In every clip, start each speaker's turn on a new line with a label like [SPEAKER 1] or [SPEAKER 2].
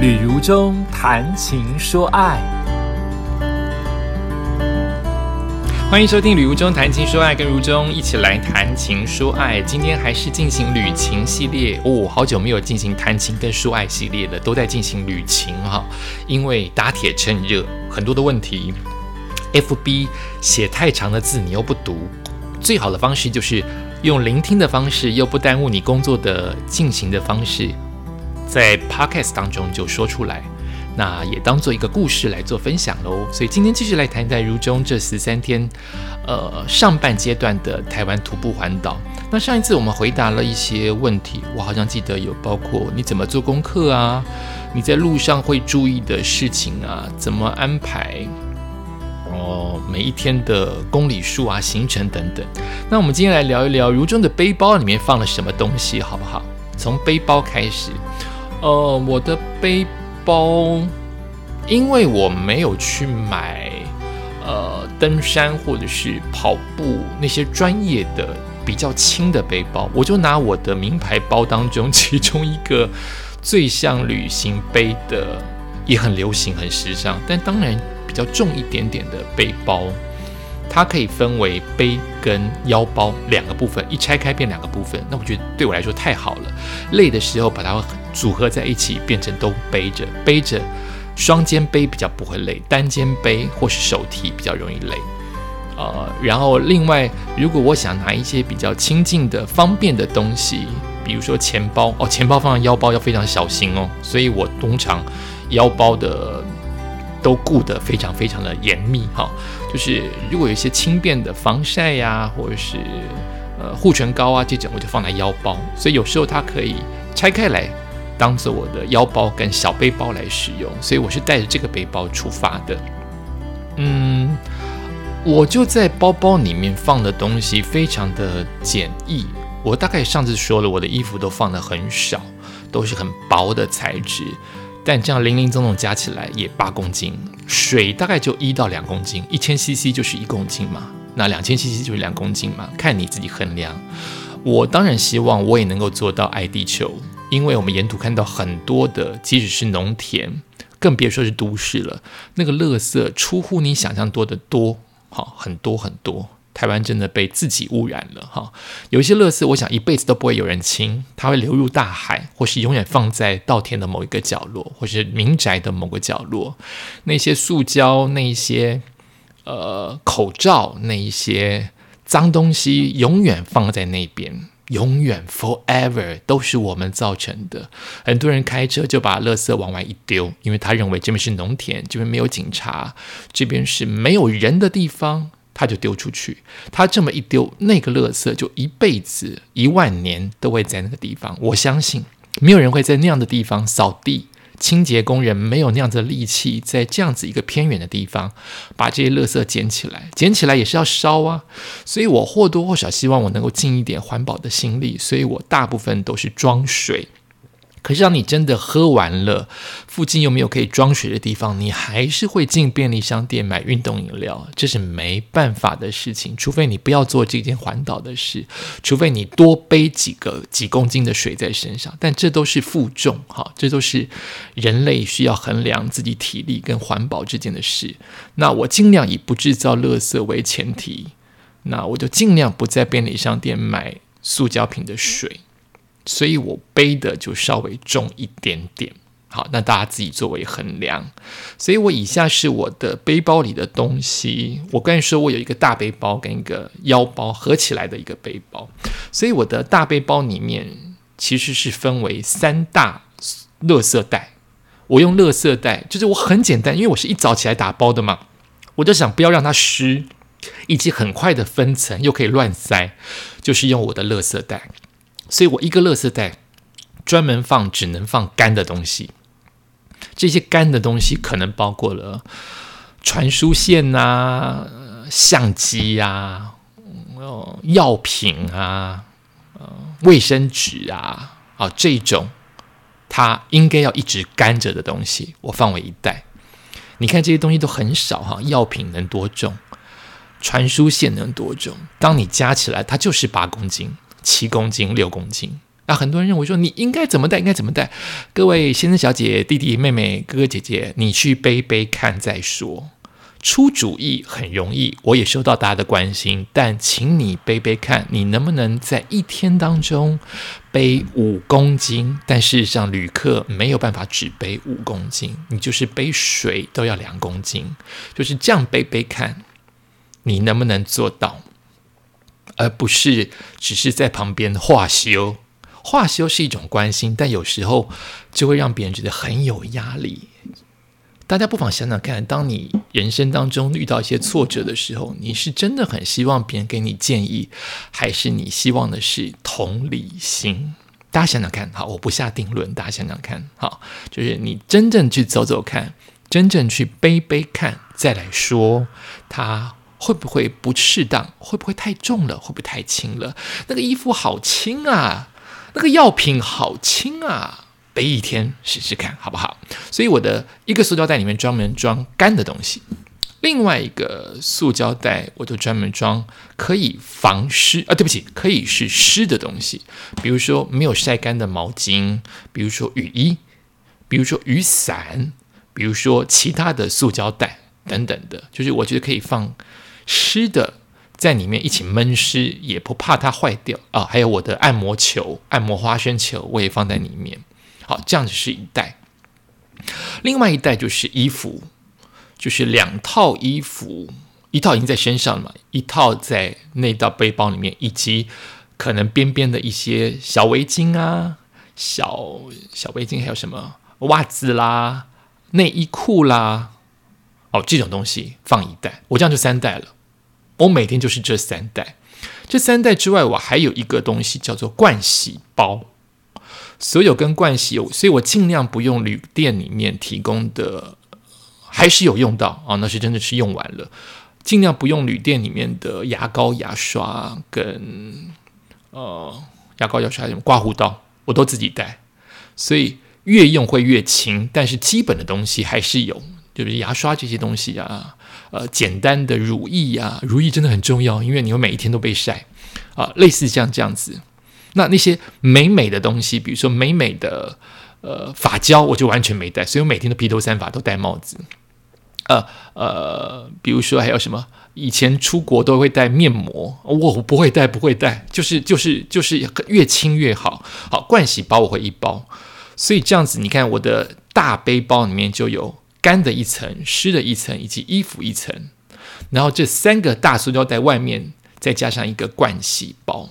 [SPEAKER 1] 旅如中谈情说爱，欢迎收听《旅如中谈情说爱》，跟如中一起来谈情说爱。今天还是进行旅情系列哦，好久没有进行谈情跟说爱系列了，都在进行旅情哈。因为打铁趁热，很多的问题，FB 写太长的字你又不读，最好的方式就是用聆听的方式，又不耽误你工作的进行的方式。在 podcast 当中就说出来，那也当做一个故事来做分享喽。所以今天继续来谈谈如中这十三天，呃，上半阶段的台湾徒步环岛。那上一次我们回答了一些问题，我好像记得有包括你怎么做功课啊，你在路上会注意的事情啊，怎么安排哦，每一天的公里数啊、行程等等。那我们今天来聊一聊如中的背包里面放了什么东西，好不好？从背包开始。呃，我的背包，因为我没有去买呃登山或者是跑步那些专业的比较轻的背包，我就拿我的名牌包当中其中一个最像旅行背的，也很流行、很时尚，但当然比较重一点点的背包。它可以分为背跟腰包两个部分，一拆开变两个部分。那我觉得对我来说太好了。累的时候把它组合在一起，变成都背着，背着双肩背比较不会累，单肩背或是手提比较容易累。呃，然后另外，如果我想拿一些比较亲近的、方便的东西，比如说钱包哦，钱包放在腰包要非常小心哦，所以我通常腰包的。都顾得非常非常的严密哈，就是如果有一些轻便的防晒呀，或者是呃护唇膏啊这种，我就放在腰包，所以有时候它可以拆开来当做我的腰包跟小背包来使用，所以我是带着这个背包出发的。嗯，我就在包包里面放的东西非常的简易，我大概上次说了，我的衣服都放的很少，都是很薄的材质。但这样零零总总加起来也八公斤，水大概就一到两公斤，一千 CC 就是一公斤嘛，那两千 CC 就是两公斤嘛，看你自己衡量。我当然希望我也能够做到爱地球，因为我们沿途看到很多的，即使是农田，更别说是都市了，那个垃圾出乎你想象多的多，好很多很多。台湾真的被自己污染了哈，有一些垃圾，我想一辈子都不会有人清，它会流入大海，或是永远放在稻田的某一个角落，或是民宅的某个角落。那些塑胶，那些呃口罩，那一些脏东西，永远放在那边，永远 forever 都是我们造成的。很多人开车就把垃圾往外一丢，因为他认为这边是农田，这边没有警察，这边是没有人的地方。他就丢出去，他这么一丢，那个垃圾就一辈子、一万年都会在那个地方。我相信，没有人会在那样的地方扫地，清洁工人没有那样子的力气，在这样子一个偏远的地方把这些垃圾捡起来，捡起来也是要烧啊。所以我或多或少希望我能够尽一点环保的心力，所以我大部分都是装水。可是，当你真的喝完了，附近又没有可以装水的地方，你还是会进便利商店买运动饮料，这是没办法的事情。除非你不要做这件环岛的事，除非你多背几个几公斤的水在身上，但这都是负重，哈，这都是人类需要衡量自己体力跟环保之间的事。那我尽量以不制造垃圾为前提，那我就尽量不在便利商店买塑胶瓶的水。所以我背的就稍微重一点点，好，那大家自己作为衡量。所以我以下是我的背包里的东西。我刚才说我有一个大背包跟一个腰包合起来的一个背包，所以我的大背包里面其实是分为三大垃圾袋。我用垃圾袋，就是我很简单，因为我是一早起来打包的嘛，我就想不要让它湿，以及很快的分层又可以乱塞，就是用我的垃圾袋。所以我一个垃圾袋专门放只能放干的东西，这些干的东西可能包括了传输线呐、相机呀、哦药品啊、呃卫生纸啊啊这种，它应该要一直干着的东西，我放为一袋。你看这些东西都很少哈，药品能多重？传输线能多重？当你加起来，它就是八公斤。七公斤、六公斤，那很多人认为说你应该怎么带，应该怎么带？各位先生、小姐、弟弟、妹妹、哥哥、姐姐，你去背背看再说。出主意很容易，我也收到大家的关心，但请你背背看，你能不能在一天当中背五公斤？但事实上，旅客没有办法只背五公斤，你就是背水都要两公斤，就是这样背背看，你能不能做到？而不是只是在旁边化修，化修是一种关心，但有时候就会让别人觉得很有压力。大家不妨想想看，当你人生当中遇到一些挫折的时候，你是真的很希望别人给你建议，还是你希望的是同理心？大家想想看，好，我不下定论，大家想想看，好，就是你真正去走走看，真正去背背看，再来说，它会不会不适当？会不会太重了？会不会太轻了？那个衣服好轻啊，那个药品好轻啊。背一天试试看好不好？所以我的一个塑胶袋里面专门装干的东西，另外一个塑胶袋我就专门装可以防湿啊，对不起，可以是湿的东西，比如说没有晒干的毛巾，比如说雨衣，比如说雨伞，比如说其他的塑胶袋等等的，就是我觉得可以放湿的在里面一起闷湿，也不怕它坏掉啊。还有我的按摩球、按摩花生球，我也放在里面。好，这样子是一袋，另外一袋就是衣服，就是两套衣服，一套已经在身上了嘛，一套在那道背包里面，以及可能边边的一些小围巾啊，小小围巾还有什么袜子啦、内衣裤啦，哦，这种东西放一袋，我这样就三袋了，我每天就是这三袋，这三袋之外，我还有一个东西叫做盥洗包。所有跟盥洗有，所以我尽量不用旅店里面提供的，还是有用到啊，那是真的是用完了。尽量不用旅店里面的牙膏、牙刷跟呃牙膏、牙刷什么刮胡刀，我都自己带。所以越用会越轻，但是基本的东西还是有，就是牙刷这些东西啊，呃，简单的乳液啊，乳液真的很重要，因为你会每一天都被晒啊，类似像这样子。那那些美美的东西，比如说美美的呃发胶，我就完全没带，所以我每天都披头散发，都戴帽子。呃呃，比如说还有什么，以前出国都会带面膜，我不会带，不会带，就是就是就是越轻越好。好，盥洗包我会一包，所以这样子，你看我的大背包里面就有干的一层、湿的一层以及衣服一层，然后这三个大塑料袋外面再加上一个盥洗包。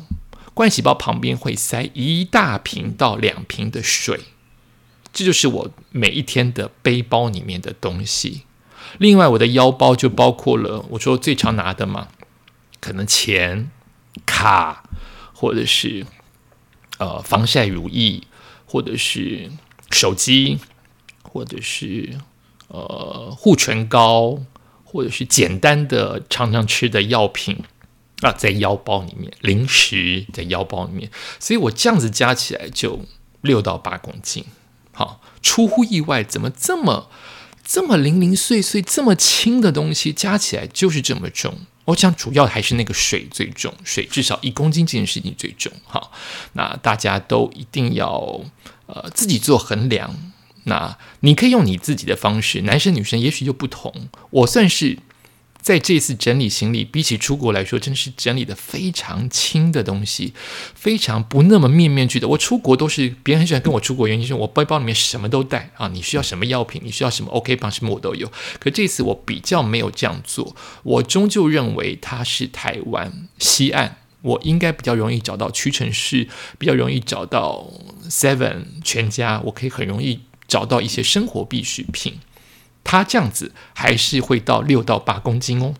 [SPEAKER 1] 盥洗包旁边会塞一大瓶到两瓶的水，这就是我每一天的背包里面的东西。另外，我的腰包就包括了我说最常拿的嘛，可能钱、卡，或者是呃防晒乳液，或者是手机，或者是呃护唇膏，或者是简单的常常吃的药品。啊，在腰包里面，零食在腰包里面，所以我这样子加起来就六到八公斤。好，出乎意外，怎么这么这么零零碎碎、这么轻的东西加起来就是这么重？我想主要还是那个水最重，水至少一公斤这件事情最重。好，那大家都一定要呃自己做衡量。那你可以用你自己的方式，男生女生也许就不同。我算是。在这次整理行李，比起出国来说，真的是整理的非常轻的东西，非常不那么面面俱到。我出国都是别人很喜欢跟我出国，原因是我背包里面什么都带啊，你需要什么药品，你需要什么 OK 棒什么我都有。可这次我比较没有这样做，我终究认为它是台湾西岸，我应该比较容易找到屈臣氏，比较容易找到 Seven 全家，我可以很容易找到一些生活必需品。它这样子还是会到六到八公斤哦。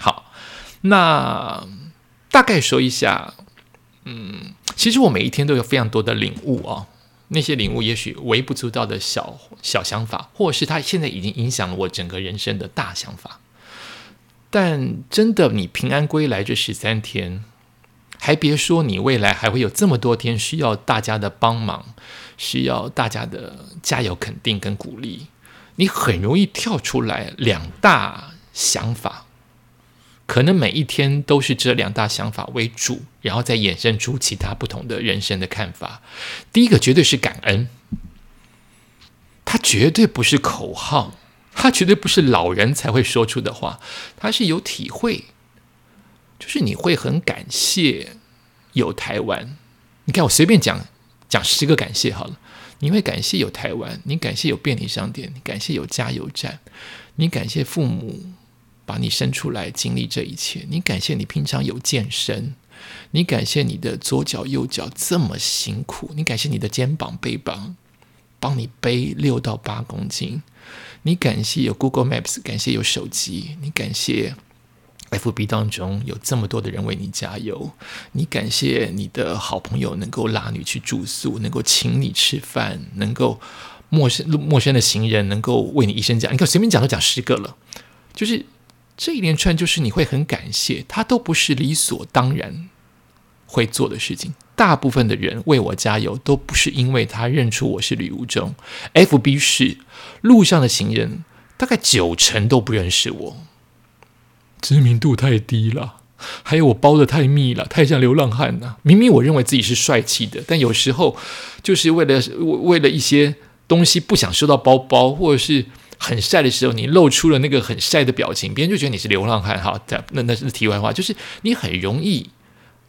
[SPEAKER 1] 好，那大概说一下，嗯，其实我每一天都有非常多的领悟哦。那些领悟也许微不足道的小小想法，或是它现在已经影响了我整个人生的大想法。但真的，你平安归来这十三天，还别说你未来还会有这么多天需要大家的帮忙，需要大家的加油、肯定跟鼓励。你很容易跳出来两大想法，可能每一天都是这两大想法为主，然后再衍生出其他不同的人生的看法。第一个绝对是感恩，它绝对不是口号，它绝对不是老人才会说出的话，它是有体会，就是你会很感谢有台湾。你看，我随便讲讲十个感谢好了。你会感谢有台湾，你感谢有便利商店，你感谢有加油站，你感谢父母把你生出来经历这一切，你感谢你平常有健身，你感谢你的左脚右脚这么辛苦，你感谢你的肩膀背膀帮你背六到八公斤，你感谢有 Google Maps，感谢有手机，你感谢。FB 当中有这么多的人为你加油，你感谢你的好朋友能够拉你去住宿，能够请你吃饭，能够陌生陌生的行人能够为你一声讲，你看随便讲都讲十个了，就是这一连串，就是你会很感谢，他都不是理所当然会做的事情。大部分的人为我加油，都不是因为他认出我是吕无中，FB 是路上的行人，大概九成都不认识我。知名度太低了，还有我包的太密了，太像流浪汉了。明明我认为自己是帅气的，但有时候就是为了为了一些东西不想收到包包，或者是很晒的时候，你露出了那个很晒的表情，别人就觉得你是流浪汉。哈，那那是题外话，就是你很容易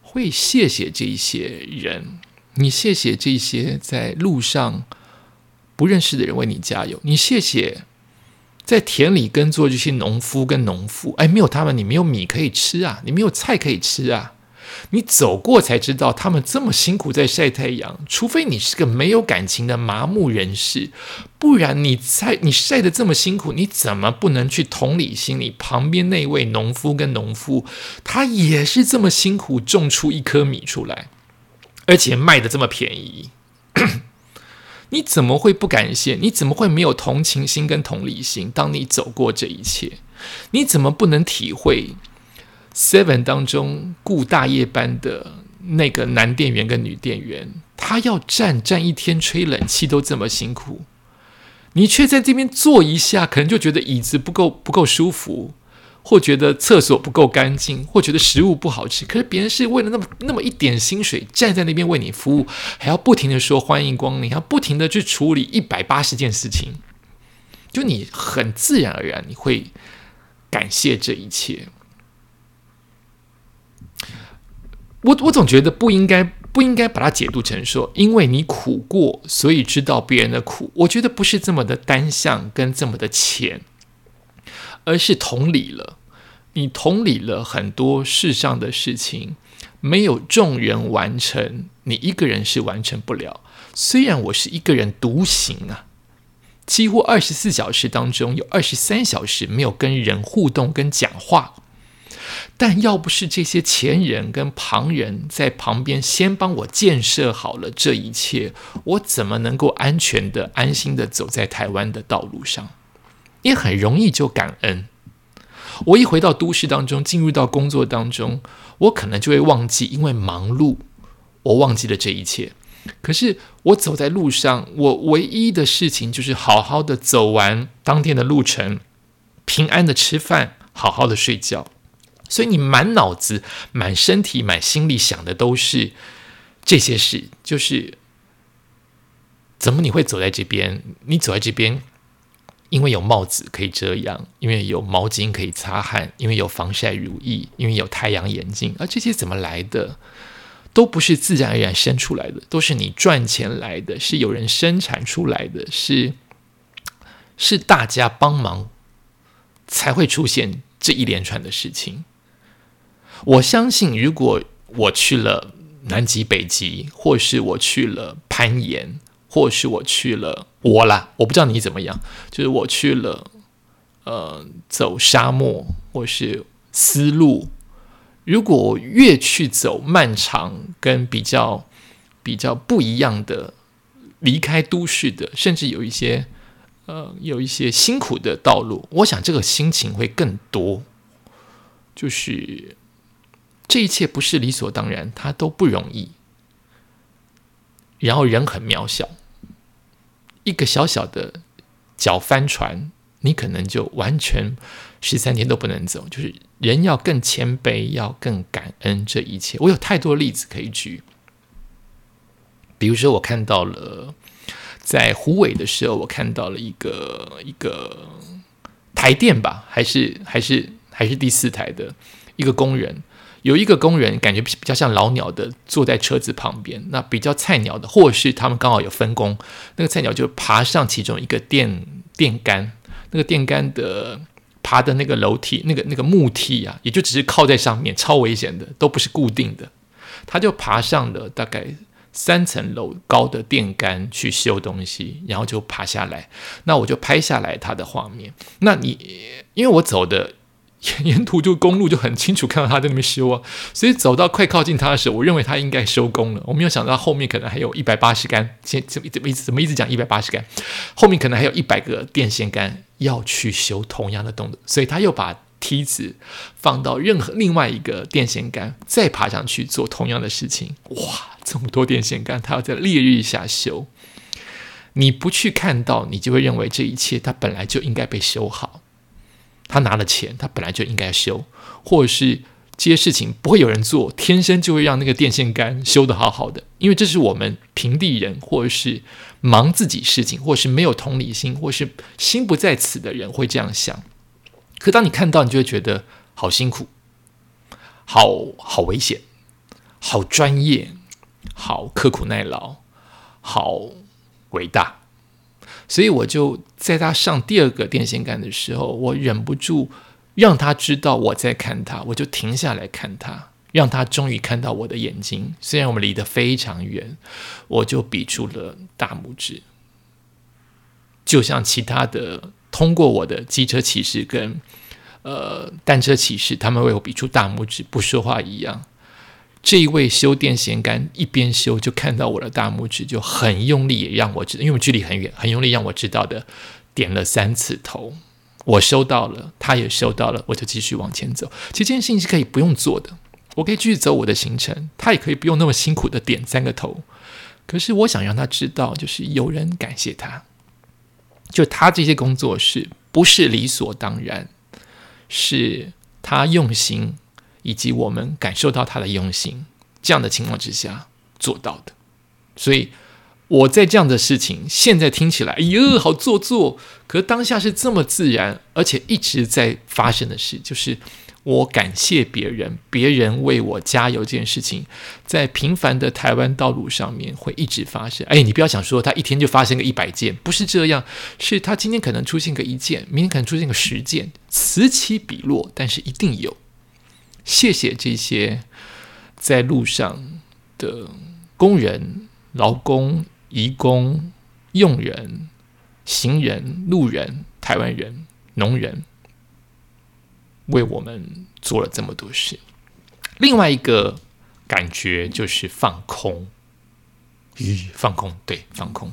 [SPEAKER 1] 会谢谢这一些人，你谢谢这些在路上不认识的人为你加油，你谢谢。在田里耕作这些农夫跟农妇，哎，没有他们，你没有米可以吃啊，你没有菜可以吃啊。你走过才知道，他们这么辛苦在晒太阳。除非你是个没有感情的麻木人士，不然你晒你晒的这么辛苦，你怎么不能去同理心里旁边那位农夫跟农妇，他也是这么辛苦种出一颗米出来，而且卖的这么便宜。你怎么会不感谢？你怎么会没有同情心跟同理心？当你走过这一切，你怎么不能体会 Seven 当中顾大夜班的那个男店员跟女店员，他要站站一天吹冷气都这么辛苦，你却在这边坐一下，可能就觉得椅子不够不够舒服。或觉得厕所不够干净，或觉得食物不好吃，可是别人是为了那么那么一点薪水站在那边为你服务，还要不停的说欢迎光临，要不停的去处理一百八十件事情，就你很自然而然你会感谢这一切。我我总觉得不应该不应该把它解读成说，因为你苦过，所以知道别人的苦。我觉得不是这么的单向跟这么的浅。而是同理了，你同理了很多世上的事情，没有众人完成，你一个人是完成不了。虽然我是一个人独行啊，几乎二十四小时当中有二十三小时没有跟人互动跟讲话，但要不是这些前人跟旁人在旁边先帮我建设好了这一切，我怎么能够安全的、安心的走在台湾的道路上？也很容易就感恩。我一回到都市当中，进入到工作当中，我可能就会忘记，因为忙碌，我忘记了这一切。可是我走在路上，我唯一的事情就是好好的走完当天的路程，平安的吃饭，好好的睡觉。所以你满脑子、满身体、满心里想的都是这些事，就是怎么你会走在这边？你走在这边。因为有帽子可以遮阳，因为有毛巾可以擦汗，因为有防晒乳液，因为有太阳眼镜，而这些怎么来的？都不是自然而然生出来的，都是你赚钱来的，是有人生产出来的，是是大家帮忙才会出现这一连串的事情。我相信，如果我去了南极、北极，或是我去了攀岩。或是我去了我啦，我不知道你怎么样。就是我去了，呃，走沙漠或是丝路。如果越去走漫长跟比较比较不一样的，离开都市的，甚至有一些呃有一些辛苦的道路，我想这个心情会更多。就是这一切不是理所当然，它都不容易。然后人很渺小。一个小小的脚帆船，你可能就完全十三天都不能走。就是人要更谦卑，要更感恩这一切。我有太多例子可以举，比如说我看到了在湖尾的时候，我看到了一个一个台电吧，还是还是还是第四台的一个工人。有一个工人感觉比较像老鸟的坐在车子旁边，那比较菜鸟的，或是他们刚好有分工，那个菜鸟就爬上其中一个电电杆，那个电杆的爬的那个楼梯，那个那个木梯啊，也就只是靠在上面，超危险的，都不是固定的，他就爬上了大概三层楼高的电杆去修东西，然后就爬下来，那我就拍下来他的画面。那你因为我走的。沿 沿途就公路就很清楚看到他在那边修啊，所以走到快靠近他的时候，我认为他应该收工了。我没有想到后面可能还有一百八十杆，怎怎怎么怎么一直讲一百八十杆，后面可能还有一百个电线杆要去修同样的动作，所以他又把梯子放到任何另外一个电线杆，再爬上去做同样的事情。哇，这么多电线杆，他要在烈日下修，你不去看到，你就会认为这一切他本来就应该被修好。他拿了钱，他本来就应该修，或者是这些事情不会有人做，天生就会让那个电线杆修得好好的，因为这是我们平地人，或者是忙自己事情，或是没有同理心，或是心不在此的人会这样想。可当你看到，你就会觉得好辛苦，好好危险，好专业，好刻苦耐劳，好伟大。所以我就在他上第二个电线杆的时候，我忍不住让他知道我在看他，我就停下来看他，让他终于看到我的眼睛。虽然我们离得非常远，我就比出了大拇指，就像其他的通过我的机车骑士跟呃单车骑士，他们为我比出大拇指不说话一样。这一位修电线杆一边修就看到我的大拇指，就很用力让我知，因为距离很远，很用力让我知道的，点了三次头。我收到了，他也收到了，我就继续往前走。其实这件事情是可以不用做的，我可以继续走我的行程，他也可以不用那么辛苦的点三个头。可是我想让他知道，就是有人感谢他，就他这些工作是不是理所当然，是他用心。以及我们感受到他的用心，这样的情况之下做到的。所以我在这样的事情，现在听起来，哎呦，好做作。可是当下是这么自然，而且一直在发生的事，就是我感谢别人，别人为我加油这件事情，在平凡的台湾道路上面会一直发生。哎，你不要想说他一天就发生个一百件，不是这样，是他今天可能出现个一件，明天可能出现个十件，此起彼落，但是一定有。谢谢这些在路上的工人、劳工、移工、佣人、行人、路人、台湾人、农人，为我们做了这么多事。另外一个感觉就是放空，咦，放空，对，放空。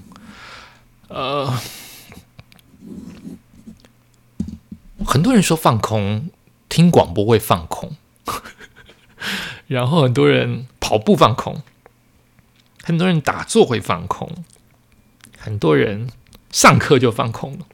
[SPEAKER 1] 呃，很多人说放空，听广播会放空。然后很多人跑步放空，很多人打坐会放空，很多人上课就放空了。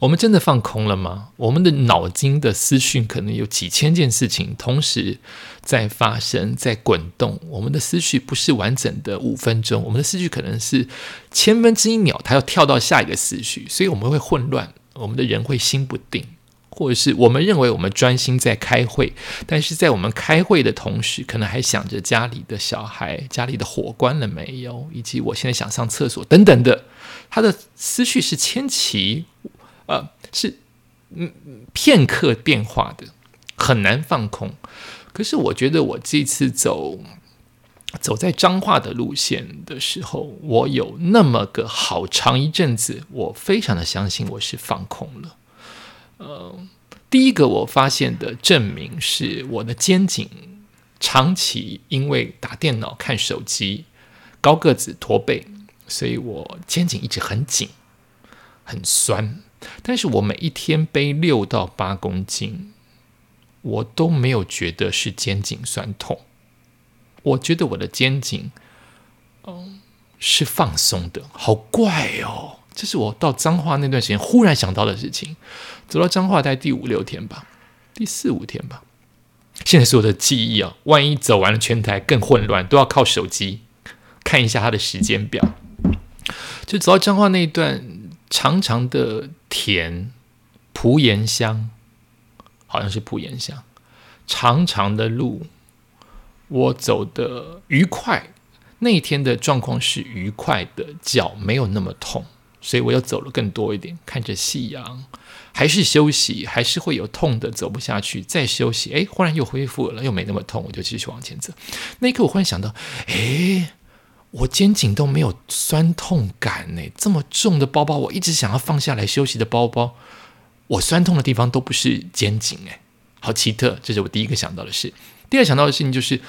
[SPEAKER 1] 我们真的放空了吗？我们的脑筋的思绪可能有几千件事情同时在发生，在滚动。我们的思绪不是完整的五分钟，我们的思绪可能是千分之一秒，它要跳到下一个思绪，所以我们会混乱，我们的人会心不定。或者是我们认为我们专心在开会，但是在我们开会的同时，可能还想着家里的小孩、家里的火关了没有，以及我现在想上厕所等等的。他的思绪是千奇，呃，是嗯片刻变化的，很难放空。可是我觉得我这次走走在彰化的路线的时候，我有那么个好长一阵子，我非常的相信我是放空了。呃，第一个我发现的证明是我的肩颈长期因为打电脑、看手机、高个子驼背，所以我肩颈一直很紧、很酸。但是我每一天背六到八公斤，我都没有觉得是肩颈酸痛。我觉得我的肩颈，嗯，是放松的，好怪哦。这是我到彰化那段时间忽然想到的事情。走到彰化在第五六天吧，第四五天吧。现在所有的记忆啊，万一走完了全台更混乱，都要靠手机看一下它的时间表。就走到彰化那一段长长的田，蒲岩乡，好像是蒲岩乡，长长的路，我走的愉快。那一天的状况是愉快的，脚没有那么痛，所以我又走了更多一点，看着夕阳。还是休息，还是会有痛的，走不下去，再休息，哎，忽然又恢复了，又没那么痛，我就继续往前走。那一刻，我忽然想到，哎，我肩颈都没有酸痛感呢，这么重的包包，我一直想要放下来休息的包包，我酸痛的地方都不是肩颈，哎，好奇特，这是我第一个想到的事。第二想到的事情就是，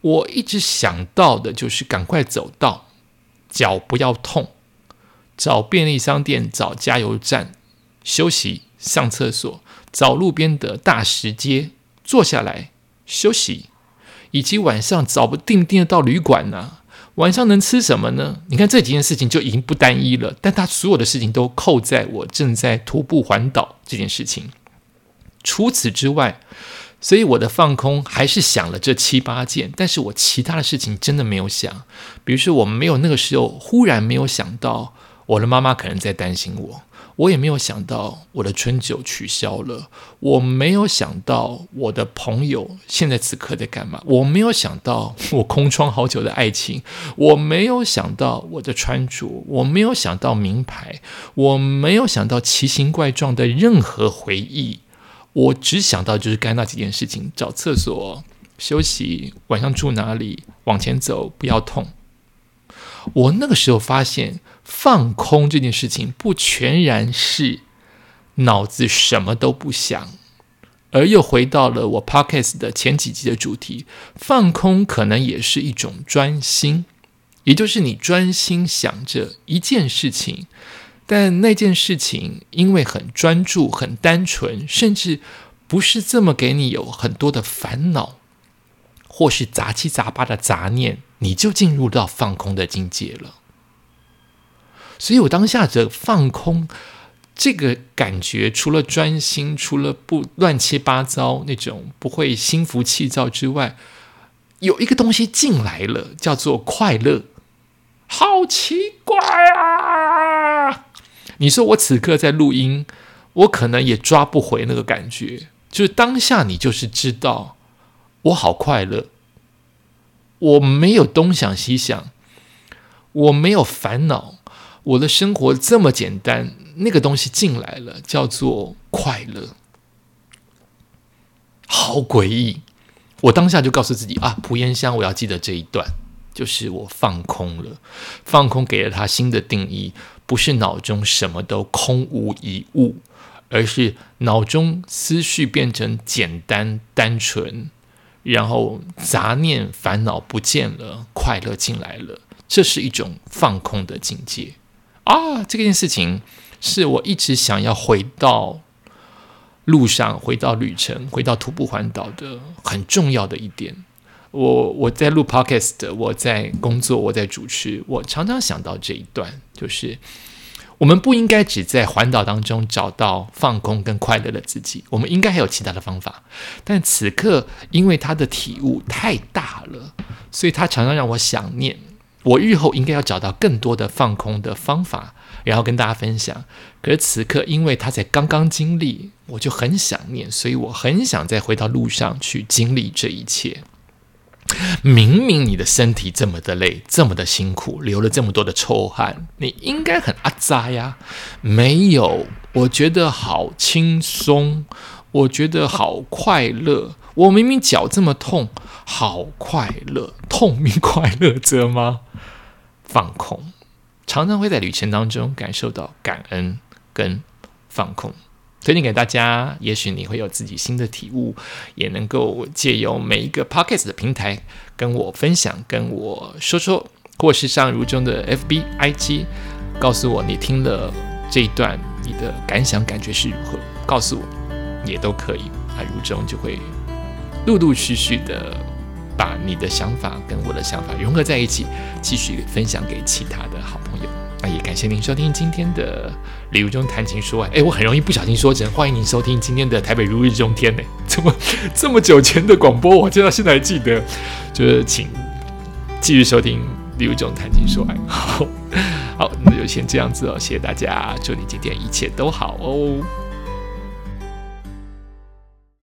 [SPEAKER 1] 我一直想到的就是赶快走到，脚不要痛，找便利商店，找加油站休息。上厕所，找路边的大石阶坐下来休息，以及晚上找不定定的到旅馆呢？晚上能吃什么呢？你看这几件事情就已经不单一了，但他所有的事情都扣在我正在徒步环岛这件事情。除此之外，所以我的放空还是想了这七八件，但是我其他的事情真的没有想。比如说，我没有那个时候忽然没有想到，我的妈妈可能在担心我。我也没有想到我的春酒取消了，我没有想到我的朋友现在此刻在干嘛，我没有想到我空窗好久的爱情，我没有想到我的穿着，我没有想到名牌，我没有想到奇形怪状的任何回忆，我只想到就是干那几件事情：找厕所、休息、晚上住哪里、往前走、不要痛。我那个时候发现。放空这件事情不全然是脑子什么都不想，而又回到了我 podcast 的前几集的主题。放空可能也是一种专心，也就是你专心想着一件事情，但那件事情因为很专注、很单纯，甚至不是这么给你有很多的烦恼，或是杂七杂八的杂念，你就进入到放空的境界了。所以我当下的放空，这个感觉除了专心，除了不乱七八糟那种不会心浮气躁之外，有一个东西进来了，叫做快乐。好奇怪啊！你说我此刻在录音，我可能也抓不回那个感觉。就是当下你就是知道，我好快乐，我没有东想西想，我没有烦恼。我的生活这么简单，那个东西进来了，叫做快乐，好诡异。我当下就告诉自己啊，蒲烟香，我要记得这一段，就是我放空了，放空给了他新的定义，不是脑中什么都空无一物，而是脑中思绪变成简单单纯，然后杂念烦恼不见了，快乐进来了，这是一种放空的境界。啊，这件事情是我一直想要回到路上、回到旅程、回到徒步环岛的很重要的一点。我我在录 podcast，我在工作，我在主持，我常常想到这一段，就是我们不应该只在环岛当中找到放空跟快乐的自己，我们应该还有其他的方法。但此刻，因为他的体悟太大了，所以他常常让我想念。我日后应该要找到更多的放空的方法，然后跟大家分享。可是此刻，因为他才刚刚经历，我就很想念，所以我很想再回到路上去经历这一切。明明你的身体这么的累，这么的辛苦，流了这么多的臭汗，你应该很阿扎呀？没有，我觉得好轻松，我觉得好快乐。我明明脚这么痛，好快乐，痛并快乐着吗？放空，常常会在旅程当中感受到感恩跟放空。推荐给大家，也许你会有自己新的体悟，也能够借由每一个 podcast 的平台跟我分享，跟我说说，或是上如中的 FB IG，告诉我你听了这一段你的感想感觉是如何，告诉我也都可以啊，如中就会。陆陆续续的把你的想法跟我的想法融合在一起，继续分享给其他的好朋友。那也感谢您收听今天的礼物中谈情说爱。哎，我很容易不小心说成欢迎您收听今天的台北如日中天呢。怎么这么久前的广播，我直到现在还记得。就是请继续收听礼物中谈情说爱。好，好，那就先这样子哦。谢谢大家，祝你今天一切都好哦。